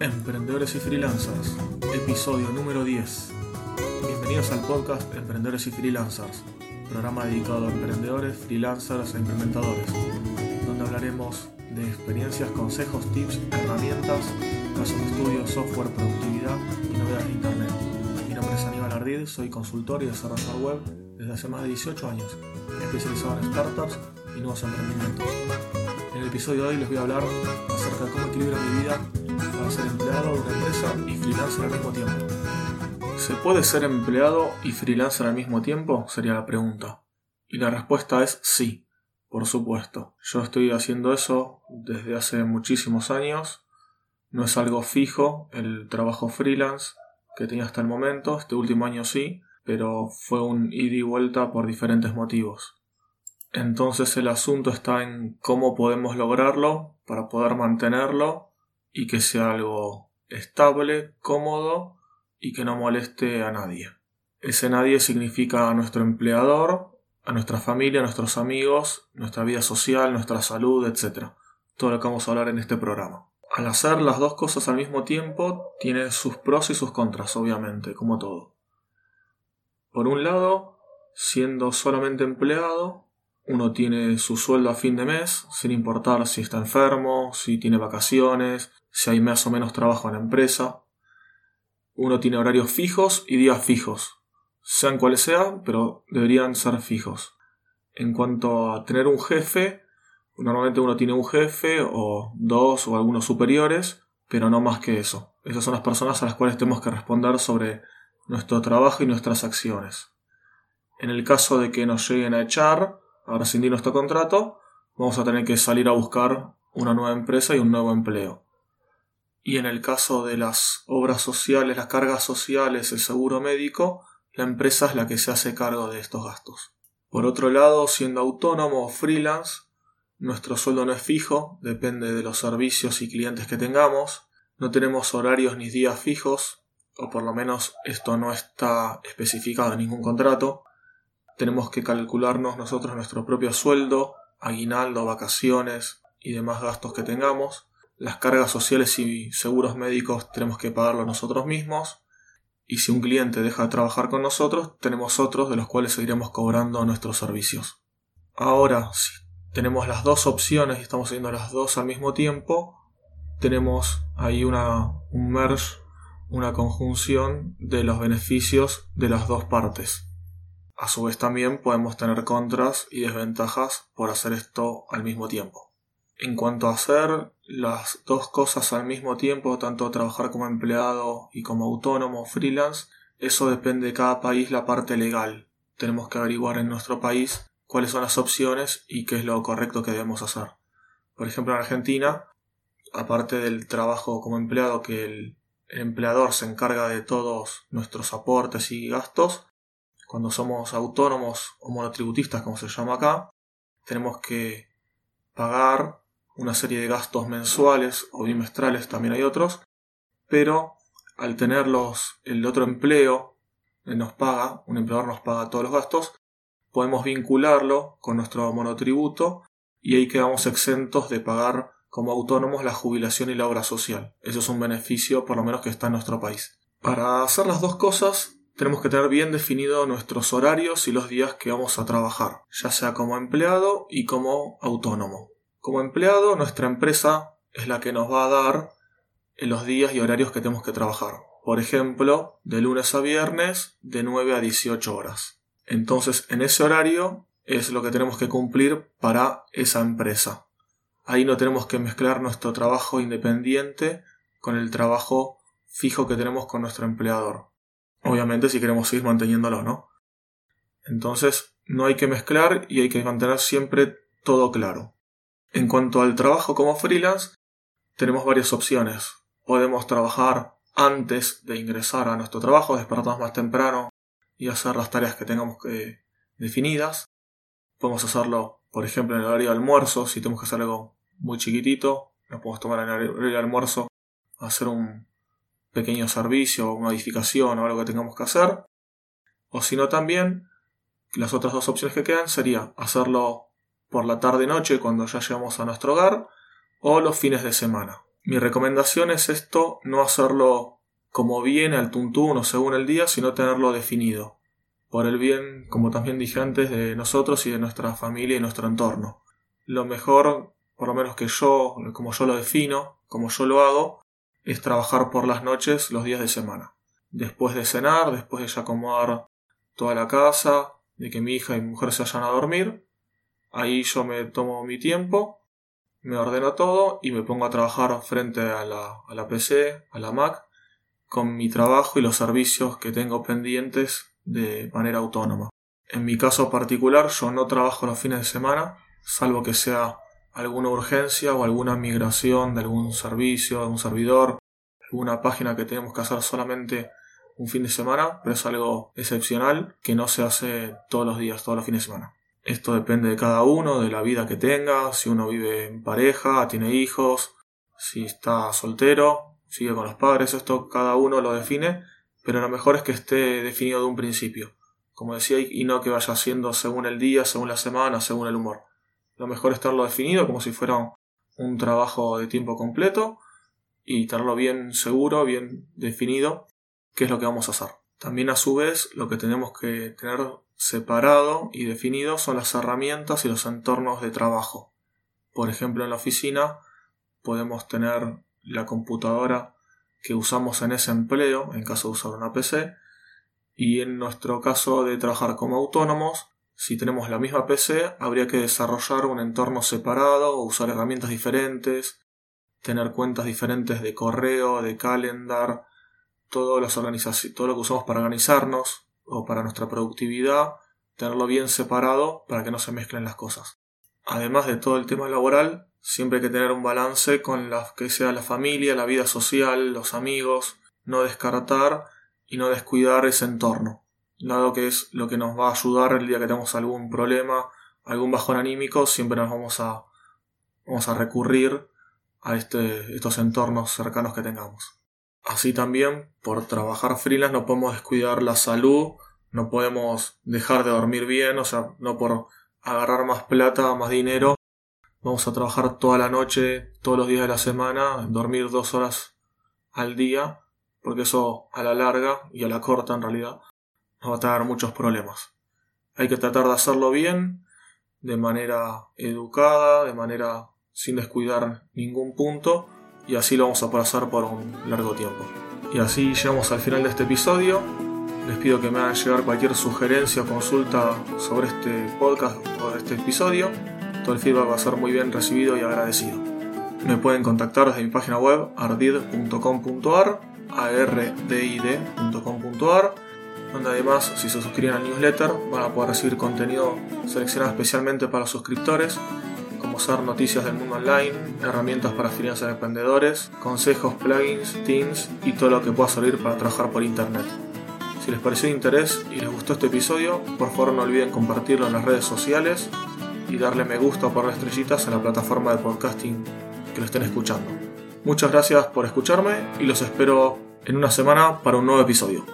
Emprendedores y Freelancers, episodio número 10. Bienvenidos al podcast Emprendedores y Freelancers, programa dedicado a emprendedores, freelancers e implementadores, donde hablaremos de experiencias, consejos, tips, herramientas, casos de estudio, software, productividad y novedades de Internet. Mi nombre es Aníbal Ardid, soy consultor y desarrollador web desde hace más de 18 años, especializado en startups y nuevos emprendimientos. En el episodio de hoy les voy a hablar acerca de cómo equilibro mi vida para ser empleado de una empresa y freelancer al mismo tiempo. ¿Se puede ser empleado y freelancer al mismo tiempo? Sería la pregunta. Y la respuesta es sí, por supuesto. Yo estoy haciendo eso desde hace muchísimos años. No es algo fijo el trabajo freelance que tenía hasta el momento. Este último año sí, pero fue un ida y vuelta por diferentes motivos. Entonces el asunto está en cómo podemos lograrlo para poder mantenerlo y que sea algo estable, cómodo y que no moleste a nadie. Ese nadie significa a nuestro empleador, a nuestra familia, a nuestros amigos, nuestra vida social, nuestra salud, etc. Todo lo que vamos a hablar en este programa. Al hacer las dos cosas al mismo tiempo, tiene sus pros y sus contras, obviamente, como todo. Por un lado, siendo solamente empleado, uno tiene su sueldo a fin de mes, sin importar si está enfermo, si tiene vacaciones, si hay más o menos trabajo en la empresa. Uno tiene horarios fijos y días fijos, sean cuales sean, pero deberían ser fijos. En cuanto a tener un jefe, normalmente uno tiene un jefe o dos o algunos superiores, pero no más que eso. Esas son las personas a las cuales tenemos que responder sobre nuestro trabajo y nuestras acciones. En el caso de que nos lleguen a echar, a rescindir nuestro contrato, vamos a tener que salir a buscar una nueva empresa y un nuevo empleo. Y en el caso de las obras sociales, las cargas sociales, el seguro médico, la empresa es la que se hace cargo de estos gastos. Por otro lado, siendo autónomo o freelance, nuestro sueldo no es fijo, depende de los servicios y clientes que tengamos, no tenemos horarios ni días fijos, o por lo menos esto no está especificado en ningún contrato, tenemos que calcularnos nosotros nuestro propio sueldo, aguinaldo, vacaciones y demás gastos que tengamos. Las cargas sociales y seguros médicos tenemos que pagarlo nosotros mismos. Y si un cliente deja de trabajar con nosotros, tenemos otros de los cuales seguiremos cobrando nuestros servicios. Ahora, si tenemos las dos opciones y estamos haciendo las dos al mismo tiempo, tenemos ahí una, un merge, una conjunción de los beneficios de las dos partes. A su vez también podemos tener contras y desventajas por hacer esto al mismo tiempo. En cuanto a hacer las dos cosas al mismo tiempo, tanto trabajar como empleado y como autónomo freelance, eso depende de cada país la parte legal. Tenemos que averiguar en nuestro país cuáles son las opciones y qué es lo correcto que debemos hacer. Por ejemplo, en Argentina, aparte del trabajo como empleado que el empleador se encarga de todos nuestros aportes y gastos, cuando somos autónomos o monotributistas, como se llama acá, tenemos que pagar una serie de gastos mensuales o bimestrales, también hay otros, pero al tenerlos el otro empleo, él nos paga, un empleador nos paga todos los gastos, podemos vincularlo con nuestro monotributo y ahí quedamos exentos de pagar como autónomos la jubilación y la obra social. Eso es un beneficio por lo menos que está en nuestro país. Para hacer las dos cosas tenemos que tener bien definido nuestros horarios y los días que vamos a trabajar, ya sea como empleado y como autónomo. Como empleado, nuestra empresa es la que nos va a dar los días y horarios que tenemos que trabajar. Por ejemplo, de lunes a viernes, de 9 a 18 horas. Entonces, en ese horario es lo que tenemos que cumplir para esa empresa. Ahí no tenemos que mezclar nuestro trabajo independiente con el trabajo fijo que tenemos con nuestro empleador. Obviamente si queremos seguir manteniéndolo, ¿no? Entonces no hay que mezclar y hay que mantener siempre todo claro. En cuanto al trabajo como freelance, tenemos varias opciones. Podemos trabajar antes de ingresar a nuestro trabajo, despertarnos más temprano y hacer las tareas que tengamos que definidas. Podemos hacerlo, por ejemplo, en el horario de almuerzo, si tenemos que hacer algo muy chiquitito, nos podemos tomar en el horario de almuerzo, hacer un pequeño servicio, una modificación o algo que tengamos que hacer. O si no también, las otras dos opciones que quedan sería hacerlo por la tarde noche cuando ya llegamos a nuestro hogar o los fines de semana. Mi recomendación es esto, no hacerlo como viene al tuntún o según el día, sino tenerlo definido, por el bien, como también dije antes, de nosotros y de nuestra familia y nuestro entorno. Lo mejor, por lo menos que yo, como yo lo defino, como yo lo hago, es trabajar por las noches los días de semana. Después de cenar, después de acomodar toda la casa, de que mi hija y mi mujer se vayan a dormir, ahí yo me tomo mi tiempo, me ordeno todo y me pongo a trabajar frente a la, a la PC, a la Mac, con mi trabajo y los servicios que tengo pendientes de manera autónoma. En mi caso particular yo no trabajo los fines de semana, salvo que sea alguna urgencia o alguna migración de algún servicio, de un servidor, alguna página que tenemos que hacer solamente un fin de semana, pero es algo excepcional que no se hace todos los días, todos los fines de semana. Esto depende de cada uno, de la vida que tenga, si uno vive en pareja, tiene hijos, si está soltero, sigue con los padres, esto cada uno lo define, pero lo mejor es que esté definido de un principio, como decía, y no que vaya siendo según el día, según la semana, según el humor. Lo mejor es tenerlo definido como si fuera un trabajo de tiempo completo y tenerlo bien seguro, bien definido, qué es lo que vamos a hacer. También a su vez lo que tenemos que tener separado y definido son las herramientas y los entornos de trabajo. Por ejemplo, en la oficina podemos tener la computadora que usamos en ese empleo, en caso de usar una PC, y en nuestro caso de trabajar como autónomos, si tenemos la misma PC, habría que desarrollar un entorno separado o usar herramientas diferentes, tener cuentas diferentes de correo, de calendar, todo, todo lo que usamos para organizarnos o para nuestra productividad, tenerlo bien separado para que no se mezclen las cosas. Además de todo el tema laboral, siempre hay que tener un balance con la que sea la familia, la vida social, los amigos, no descartar y no descuidar ese entorno dado que es lo que nos va a ayudar el día que tengamos algún problema, algún bajón anímico, siempre nos vamos a, vamos a recurrir a este, estos entornos cercanos que tengamos. Así también, por trabajar freelance no podemos descuidar la salud, no podemos dejar de dormir bien, o sea, no por agarrar más plata, más dinero, vamos a trabajar toda la noche, todos los días de la semana, dormir dos horas al día, porque eso a la larga y a la corta en realidad nos va a traer muchos problemas. Hay que tratar de hacerlo bien, de manera educada, de manera sin descuidar ningún punto, y así lo vamos a pasar por un largo tiempo. Y así llegamos al final de este episodio. Les pido que me hagan llegar cualquier sugerencia o consulta sobre este podcast o este episodio. Todo el feedback va a ser muy bien recibido y agradecido. Me pueden contactar desde mi página web ardid.com.ar, ardid.com.ar donde además si se suscriben al newsletter van a poder recibir contenido seleccionado especialmente para los suscriptores, ser noticias del mundo online, herramientas para freelancers emprendedores, consejos, plugins, teams y todo lo que pueda servir para trabajar por internet. Si les pareció de interés y les gustó este episodio, por favor no olviden compartirlo en las redes sociales y darle me gusta o las estrellitas en la plataforma de podcasting que lo estén escuchando. Muchas gracias por escucharme y los espero en una semana para un nuevo episodio.